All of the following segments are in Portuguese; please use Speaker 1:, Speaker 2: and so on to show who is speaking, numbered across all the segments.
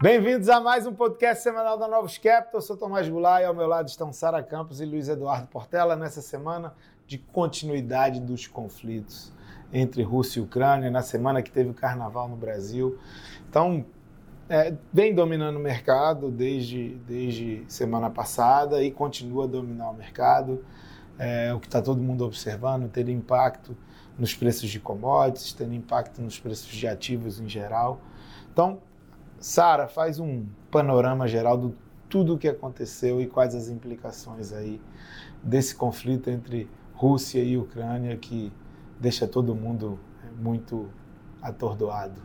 Speaker 1: Bem-vindos a mais um podcast semanal da Novos Capital. Eu sou Tomás Goulart e ao meu lado estão Sara Campos e Luiz Eduardo Portela nessa semana de continuidade dos conflitos entre Rússia e Ucrânia, na semana que teve o carnaval no Brasil. Então, é, vem dominando o mercado desde, desde semana passada e continua a dominar o mercado. É, o que está todo mundo observando, ter impacto nos preços de commodities, tendo impacto nos preços de ativos em geral. Então, Sara, faz um panorama geral de tudo o que aconteceu e quais as implicações aí desse conflito entre Rússia e Ucrânia que deixa todo mundo muito atordoado.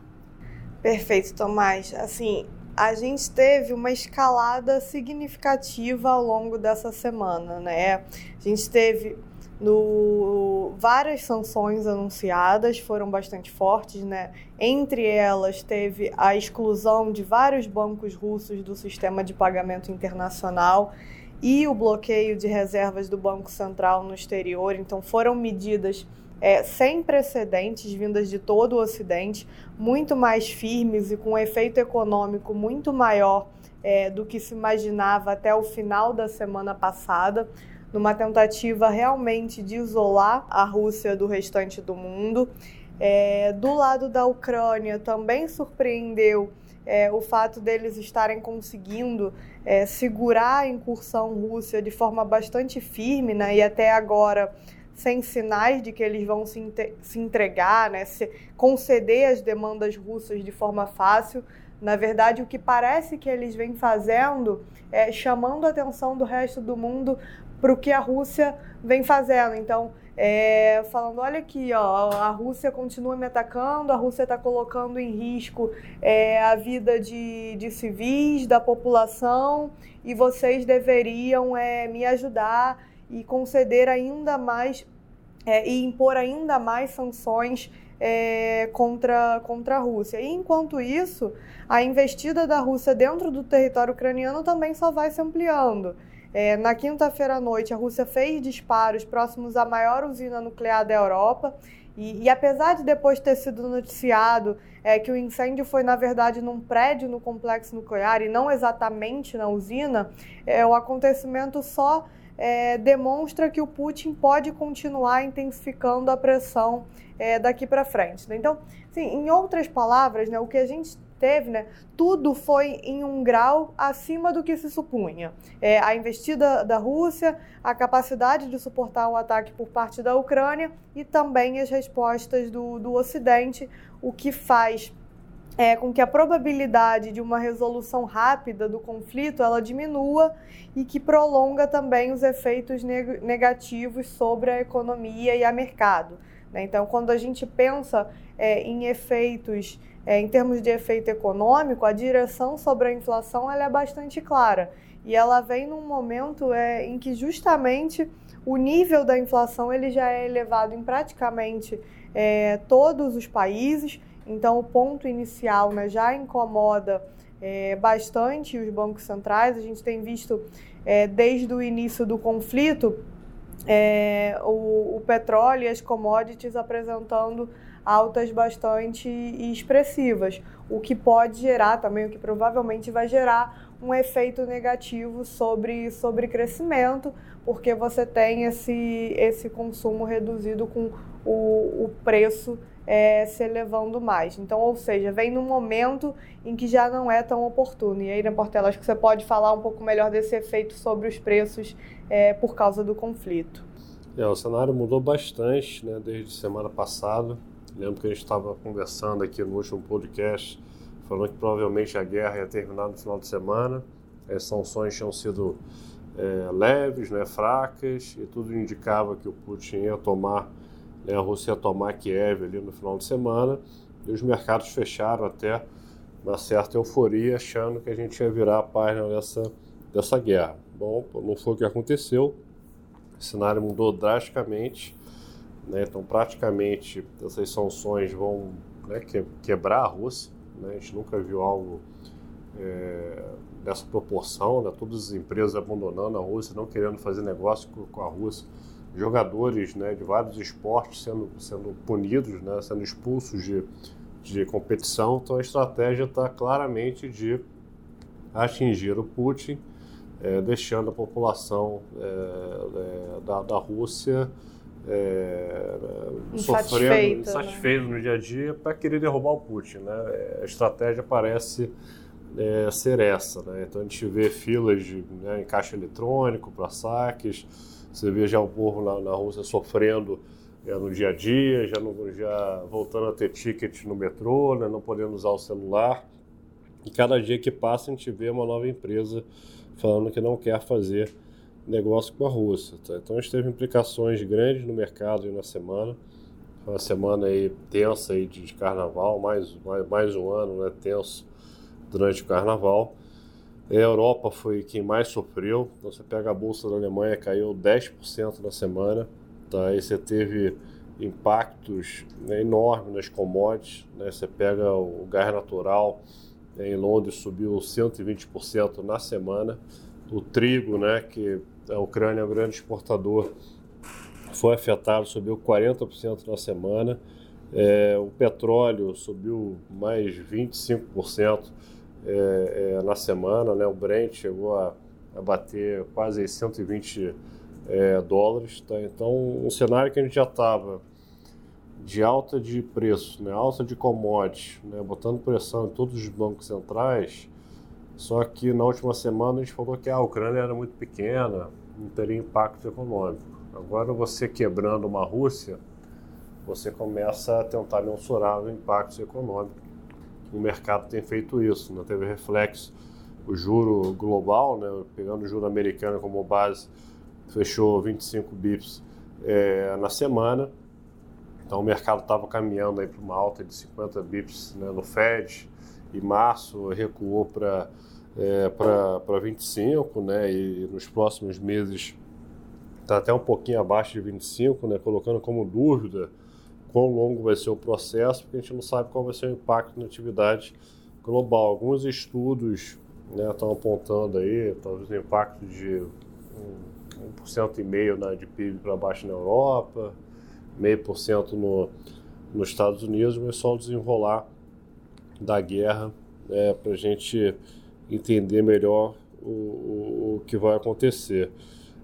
Speaker 2: Perfeito, Tomás. Assim, a gente teve uma escalada significativa ao longo dessa semana, né? A gente teve no, várias sanções anunciadas foram bastante fortes, né? Entre elas teve a exclusão de vários bancos russos do sistema de pagamento internacional e o bloqueio de reservas do Banco Central no exterior. Então foram medidas é, sem precedentes vindas de todo o Ocidente, muito mais firmes e com um efeito econômico muito maior é, do que se imaginava até o final da semana passada numa tentativa realmente de isolar a Rússia do restante do mundo. É, do lado da Ucrânia, também surpreendeu é, o fato deles estarem conseguindo é, segurar a incursão russa de forma bastante firme, né, e até agora sem sinais de que eles vão se, se entregar, né, se conceder as demandas russas de forma fácil. Na verdade, o que parece que eles vêm fazendo é chamando a atenção do resto do mundo para o que a Rússia vem fazendo. Então, é, falando, olha aqui, ó, a Rússia continua me atacando, a Rússia está colocando em risco é, a vida de, de civis, da população, e vocês deveriam é, me ajudar e conceder ainda mais é, e impor ainda mais sanções é, contra, contra a Rússia. E enquanto isso, a investida da Rússia dentro do território ucraniano também só vai se ampliando. É, na quinta-feira à noite, a Rússia fez disparos próximos à maior usina nuclear da Europa. E, e apesar de depois ter sido noticiado é, que o incêndio foi, na verdade, num prédio no complexo nuclear e não exatamente na usina, é, o acontecimento só é, demonstra que o Putin pode continuar intensificando a pressão é, daqui para frente. Né? Então, assim, em outras palavras, né, o que a gente teve, né, tudo foi em um grau acima do que se supunha. É, a investida da Rússia, a capacidade de suportar o ataque por parte da Ucrânia e também as respostas do, do Ocidente, o que faz é, com que a probabilidade de uma resolução rápida do conflito ela diminua e que prolonga também os efeitos neg negativos sobre a economia e a mercado. Né? Então, quando a gente pensa é, em efeitos é, em termos de efeito econômico, a direção sobre a inflação ela é bastante clara. E ela vem num momento é, em que justamente o nível da inflação ele já é elevado em praticamente é, todos os países. Então, o ponto inicial né, já incomoda é, bastante os bancos centrais. A gente tem visto é, desde o início do conflito é, o, o petróleo e as commodities apresentando altas bastante expressivas, o que pode gerar também, o que provavelmente vai gerar um efeito negativo sobre, sobre crescimento, porque você tem esse, esse consumo reduzido com o, o preço é, se elevando mais. Então, ou seja, vem num momento em que já não é tão oportuno. E aí, né, Portela, acho que você pode falar um pouco melhor desse efeito sobre os preços é, por causa do conflito.
Speaker 3: É, o cenário mudou bastante né, desde semana passada. Lembro que a gente estava conversando aqui no último podcast, falando que provavelmente a guerra ia terminar no final de semana. As sanções tinham sido é, leves, né, fracas, e tudo indicava que o Putin ia tomar, né, a Rússia ia tomar Kiev ali no final de semana. E os mercados fecharam até uma certa euforia, achando que a gente ia virar a página dessa, dessa guerra. Bom, não foi o que aconteceu. O cenário mudou drasticamente. Né? Então, praticamente, essas sanções vão né, que, quebrar a Rússia. Né? A gente nunca viu algo é, dessa proporção, né? todas as empresas abandonando a Rússia, não querendo fazer negócio com, a Rússia. Jogadores né, de vários esportes sendo, sendo punidos, né, sendo expulsos de, de competição. Então, a estratégia está claramente de atingir o Putin, é, deixando a população é, é da, da Rússia é, sofrendo, insatisfeito né? no dia a dia para querer derrubar o Putin. Né? A estratégia parece é, ser essa. Né? Então a gente vê filas de, né, em caixa eletrônico para saques, você vê já o povo na, na Rússia sofrendo é, no dia a dia, já, já voltando a ter ticket no metrô, né, não podendo usar o celular. E cada dia que passa a gente vê uma nova empresa falando que não quer fazer negócio com a Rússia. Tá? Então a gente teve implicações grandes no mercado na semana. Foi uma semana aí tensa aí de carnaval, mais, mais, mais um ano né, tenso durante o carnaval. A Europa foi quem mais sofreu. Então você pega a bolsa da Alemanha, caiu 10% na semana. Tá? Aí você teve impactos né, enormes nas commodities. Né? Você pega o gás natural né, em Londres subiu 120% na semana. O trigo, né, que a Ucrânia é um grande exportador, foi afetado, subiu 40% na semana. É, o petróleo subiu mais 25% é, é, na semana, né? o Brent chegou a, a bater quase 120 é, dólares. Tá? Então, um cenário que a gente já estava de alta de preço, né? alta de commodities, né? botando pressão em todos os bancos centrais, só que na última semana a gente falou que a Ucrânia era muito pequena, não teria impacto econômico. Agora você quebrando uma Rússia, você começa a tentar mensurar o impacto econômico. O mercado tem feito isso, né? teve reflexo. O juro global, né? pegando o juro americano como base, fechou 25 bips é, na semana. Então o mercado estava caminhando para uma alta de 50 bips né, no Fed, e março recuou para é, para 25, né? E nos próximos meses está até um pouquinho abaixo de 25, né? Colocando como dúvida quão longo vai ser o processo, porque a gente não sabe qual vai ser o impacto na atividade global. Alguns estudos né, estão apontando aí talvez um impacto de 1,5% né, de PIB para baixo na Europa, meio por cento no, nos Estados Unidos, mas só o desenrolar da guerra né, para a gente entender melhor o, o, o que vai acontecer.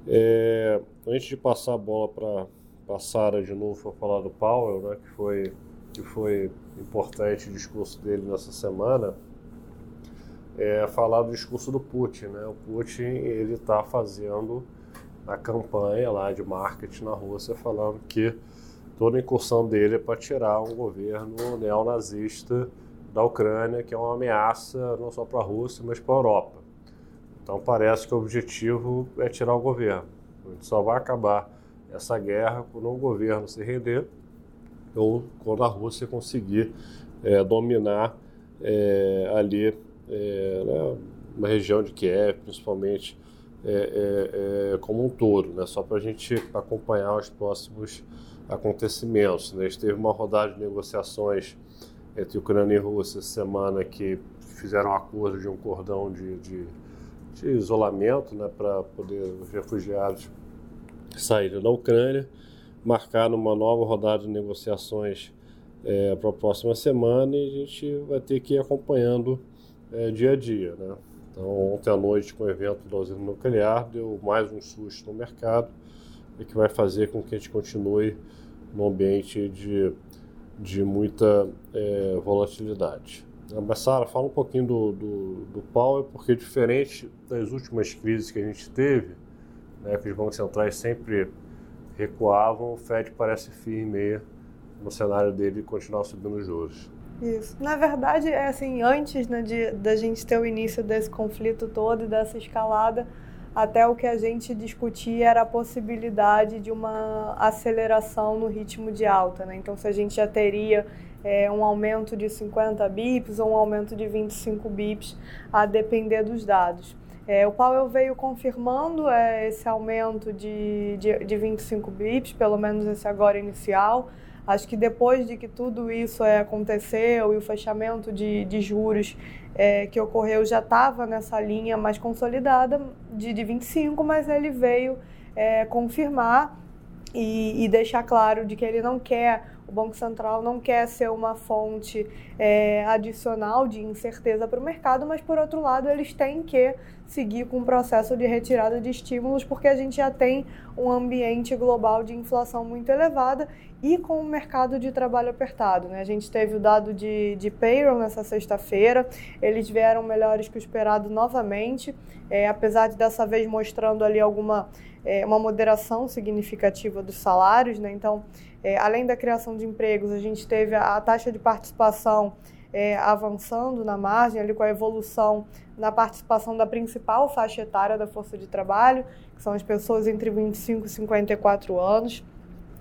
Speaker 3: É, antes de passar a bola para a Sara de novo para falar do Powell, né, que, foi, que foi importante o discurso dele nessa semana, é falar do discurso do Putin. Né? O Putin ele está fazendo a campanha lá de marketing na Rússia falando que toda incursão dele é para tirar um governo neonazista da Ucrânia, que é uma ameaça não só para a Rússia, mas para a Europa. Então parece que o objetivo é tirar o governo. A gente só vai acabar essa guerra quando o governo se render ou quando a Rússia conseguir é, dominar é, ali é, né, uma região de Kiev, principalmente é, é, é, como um todo, né, só para a gente acompanhar os próximos acontecimentos. Né. A gente teve uma rodada de negociações entre Ucrânia e Rússia semana que fizeram um acordo de um cordão de, de, de isolamento né, para poder os refugiados saírem da Ucrânia, marcar uma nova rodada de negociações é, para a próxima semana e a gente vai ter que ir acompanhando é, dia a dia. Né? Então, ontem à noite, com o evento da usina nuclear, deu mais um susto no mercado e que vai fazer com que a gente continue no ambiente de de muita é, volatilidade. Mas, Sara, fala um pouquinho do, do, do Powell, porque diferente das últimas crises que a gente teve, né, que os bancos centrais sempre recuavam, o Fed parece firme no cenário dele continuar subindo juros.
Speaker 2: Isso. Na verdade, é assim, antes né, de da gente ter o início desse conflito todo e dessa escalada, até o que a gente discutia era a possibilidade de uma aceleração no ritmo de alta. Né? Então, se a gente já teria é, um aumento de 50 bips ou um aumento de 25 bips, a depender dos dados. É, o Powell veio confirmando é, esse aumento de, de, de 25 bips, pelo menos esse agora inicial. Acho que depois de que tudo isso é, aconteceu e o fechamento de, de juros é, que ocorreu já estava nessa linha mais consolidada de, de 25, mas ele veio é, confirmar e, e, deixar claro de que ele não quer O Banco Central não quer ser uma fonte é, adicional de incerteza para o mercado, mas, por outro lado, eles têm que seguir com o processo de retirada de estímulos, porque a gente já tem um ambiente global de inflação muito elevada e com o mercado de trabalho apertado. Né? A gente teve o dado de, de payroll nessa sexta-feira, eles vieram melhores que o esperado novamente, é, apesar de dessa vez mostrando ali alguma é, uma moderação significativa dos salários. Né? Então, é, além da criação de empregos, a gente teve a, a taxa de participação é, avançando na margem, ali com a evolução na participação da principal faixa etária da força de trabalho, que são as pessoas entre 25 e 54 anos.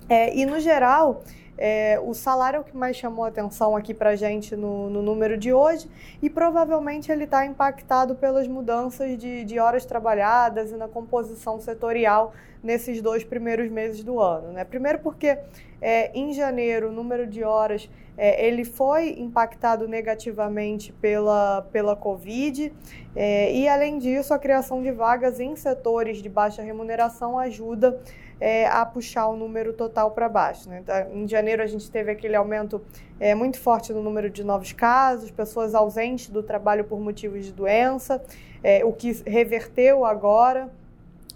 Speaker 2: É, e, no geral, é, o salário é o que mais chamou atenção aqui para gente no, no, número de hoje e provavelmente ele está impactado pelas mudanças de, de, horas trabalhadas e na composição setorial nesses dois primeiros meses do ano. Né? Primeiro porque é, em janeiro o número de horas é, ele foi impactado negativamente pela, pela Covid é, e além disso a criação de vagas em setores de baixa remuneração ajuda é, a puxar o número total para baixo. Né? Então, em janeiro, a gente teve aquele aumento é, muito forte no número de novos casos, pessoas ausentes do trabalho por motivos de doença, é, o que reverteu agora.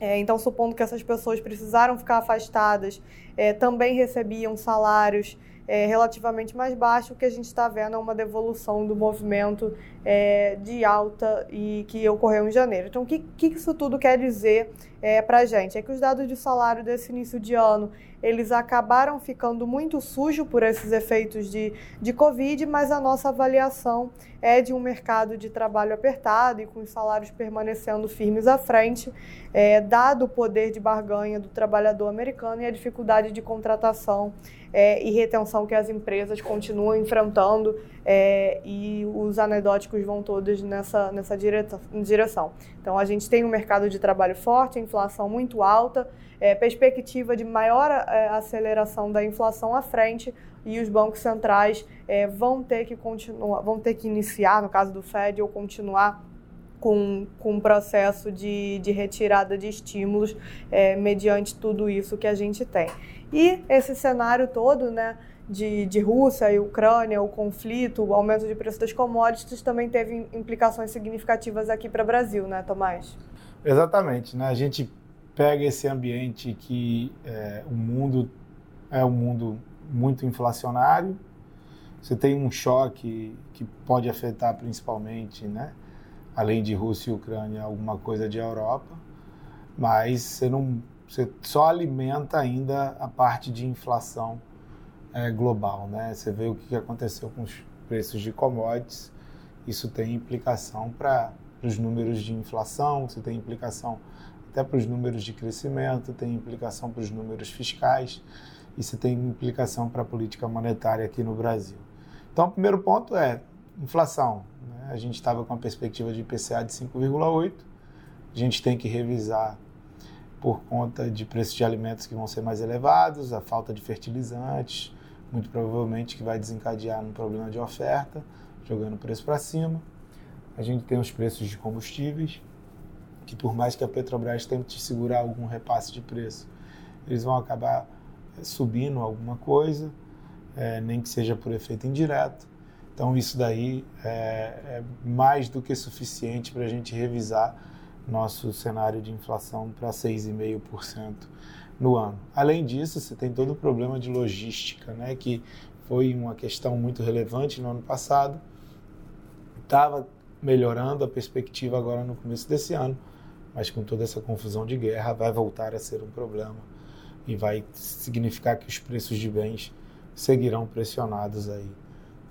Speaker 2: É, então, supondo que essas pessoas precisaram ficar afastadas, é, também recebiam salários é, relativamente mais baixo, o que a gente está vendo é uma devolução do movimento é, de alta e que ocorreu em janeiro. Então, o que, que isso tudo quer dizer é, para a gente? É que os dados de salário desse início de ano eles acabaram ficando muito sujos por esses efeitos de, de Covid, mas a nossa avaliação é de um mercado de trabalho apertado e com os salários permanecendo firmes à frente, é, dado o poder de barganha do trabalhador americano e a dificuldade de contratação é, e retenção que as empresas continuam enfrentando é, e os anedóticos vão todos nessa, nessa direção. Então, a gente tem um mercado de trabalho forte, inflação muito alta, é, perspectiva de maior é, aceleração da inflação à frente e os bancos centrais é, vão ter que continuar, vão ter que iniciar, no caso do Fed, ou continuar com, com um processo de, de retirada de estímulos é, mediante tudo isso que a gente tem. E esse cenário todo, né, de, de Rússia e Ucrânia, o conflito, o aumento de preço das commodities também teve implicações significativas aqui para o Brasil, né, Tomás?
Speaker 1: Exatamente, né? A gente pega esse ambiente que é, o mundo é um mundo muito inflacionário, você tem um choque que pode afetar principalmente, né, além de Rússia e Ucrânia, alguma coisa de Europa, mas você não você só alimenta ainda a parte de inflação é, global, né? Você vê o que aconteceu com os preços de commodities, isso tem implicação para os números de inflação, você tem implicação até para os números de crescimento, tem implicação para os números fiscais, isso tem implicação para a política monetária aqui no Brasil. Então, o primeiro ponto é inflação. Né? A gente estava com a perspectiva de IPCA de 5,8, a gente tem que revisar por conta de preços de alimentos que vão ser mais elevados, a falta de fertilizantes, muito provavelmente que vai desencadear um problema de oferta, jogando o preço para cima. A gente tem os preços de combustíveis, que por mais que a Petrobras tente segurar algum repasse de preço, eles vão acabar subindo alguma coisa, é, nem que seja por efeito indireto. Então isso daí é, é mais do que suficiente para a gente revisar nosso cenário de inflação para 6,5% no ano. Além disso, você tem todo o problema de logística, né, que foi uma questão muito relevante no ano passado. Estava melhorando a perspectiva agora no começo desse ano, mas com toda essa confusão de guerra vai voltar a ser um problema e vai significar que os preços de bens seguirão pressionados aí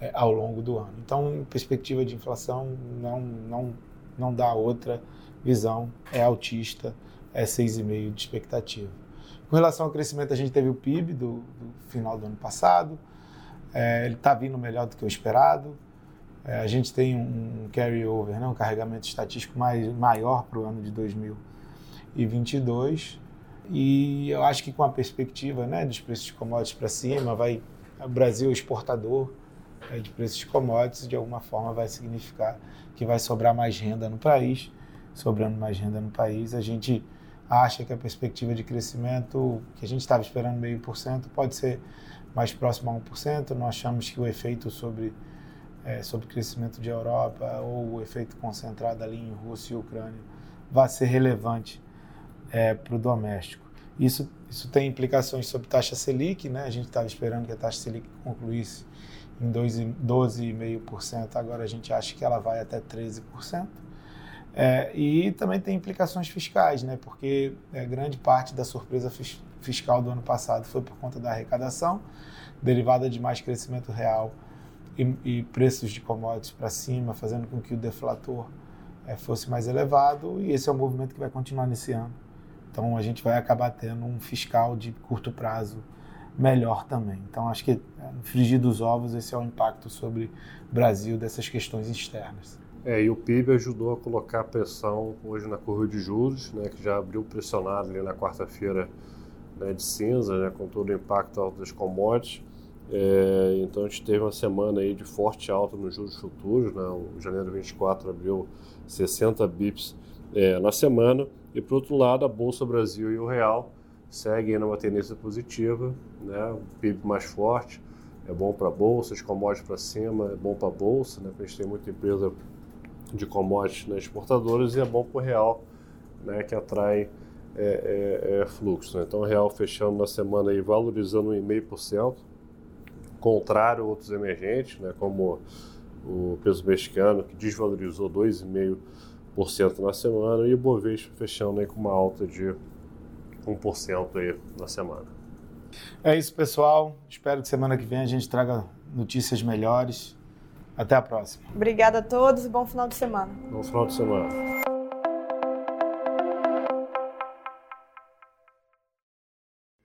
Speaker 1: é, ao longo do ano. Então, perspectiva de inflação não não não dá outra visão é autista, é 6,5 de expectativa. Com relação ao crescimento, a gente teve o PIB do, do final do ano passado, é, ele está vindo melhor do que o esperado. É, a gente tem um, carry-over, né, um carregamento estatístico mais, maior para o ano de 2022. E eu acho que com a perspectiva né, dos preços de commodities para cima, vai, o Brasil é exportador de preços de commodities, de alguma forma vai significar que vai sobrar mais renda no país sobrando mais renda no país. A gente acha que a perspectiva de crescimento que a gente estava esperando meio por cento pode ser mais próximo a 1%. Não achamos que o efeito sobre, é, sobre crescimento de Europa ou o efeito concentrado ali em Rússia e Ucrânia vai ser relevante é, para o doméstico. Isso, isso tem implicações sobre taxa Selic, né? A gente estava esperando que a taxa Selic concluísse em 12,5%, agora a gente acha que ela vai até 13%. É, e também tem implicações fiscais, né? Porque é, grande parte da surpresa fis fiscal do ano passado foi por conta da arrecadação, derivada de mais crescimento real e, e preços de commodities para cima, fazendo com que o deflator é, fosse mais elevado. E esse é um movimento que vai continuar nesse ano. Então a gente vai acabar tendo um fiscal de curto prazo melhor também. Então acho que é, no frigir dos ovos esse é o impacto sobre o Brasil dessas questões externas.
Speaker 3: É, e o PIB ajudou a colocar pressão hoje na curva de juros, né, que já abriu pressionado ali na quarta-feira né, de cinza, né, com todo o impacto das commodities. É, então a gente teve uma semana aí de forte alta nos juros futuros, né, o janeiro 24 abriu 60 bips é, na semana, e por outro lado a Bolsa Brasil e o Real seguem numa tendência positiva, né, PIB mais forte, é bom para a Bolsa, as commodities para cima, é bom para a Bolsa, né, porque a gente tem muita empresa de commodities né, exportadoras e é bom para o real, né, que atrai é, é, é fluxo. Né? Então, o real fechando na semana aí valorizando 1,5%, contrário a outros emergentes, né, como o peso mexicano, que desvalorizou 2,5% na semana, e o Bovespa fechando aí com uma alta de 1% aí na semana.
Speaker 1: É isso, pessoal. Espero que semana que vem a gente traga notícias melhores até a próxima.
Speaker 2: Obrigada a todos e bom final de semana.
Speaker 3: Bom final de semana.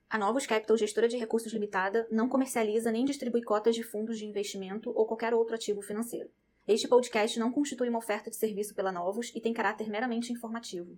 Speaker 4: A Novos Capital, gestora de recursos limitada, não comercializa nem distribui cotas de fundos de investimento ou qualquer outro ativo financeiro. Este podcast não constitui uma oferta de serviço pela Novos e tem caráter meramente informativo.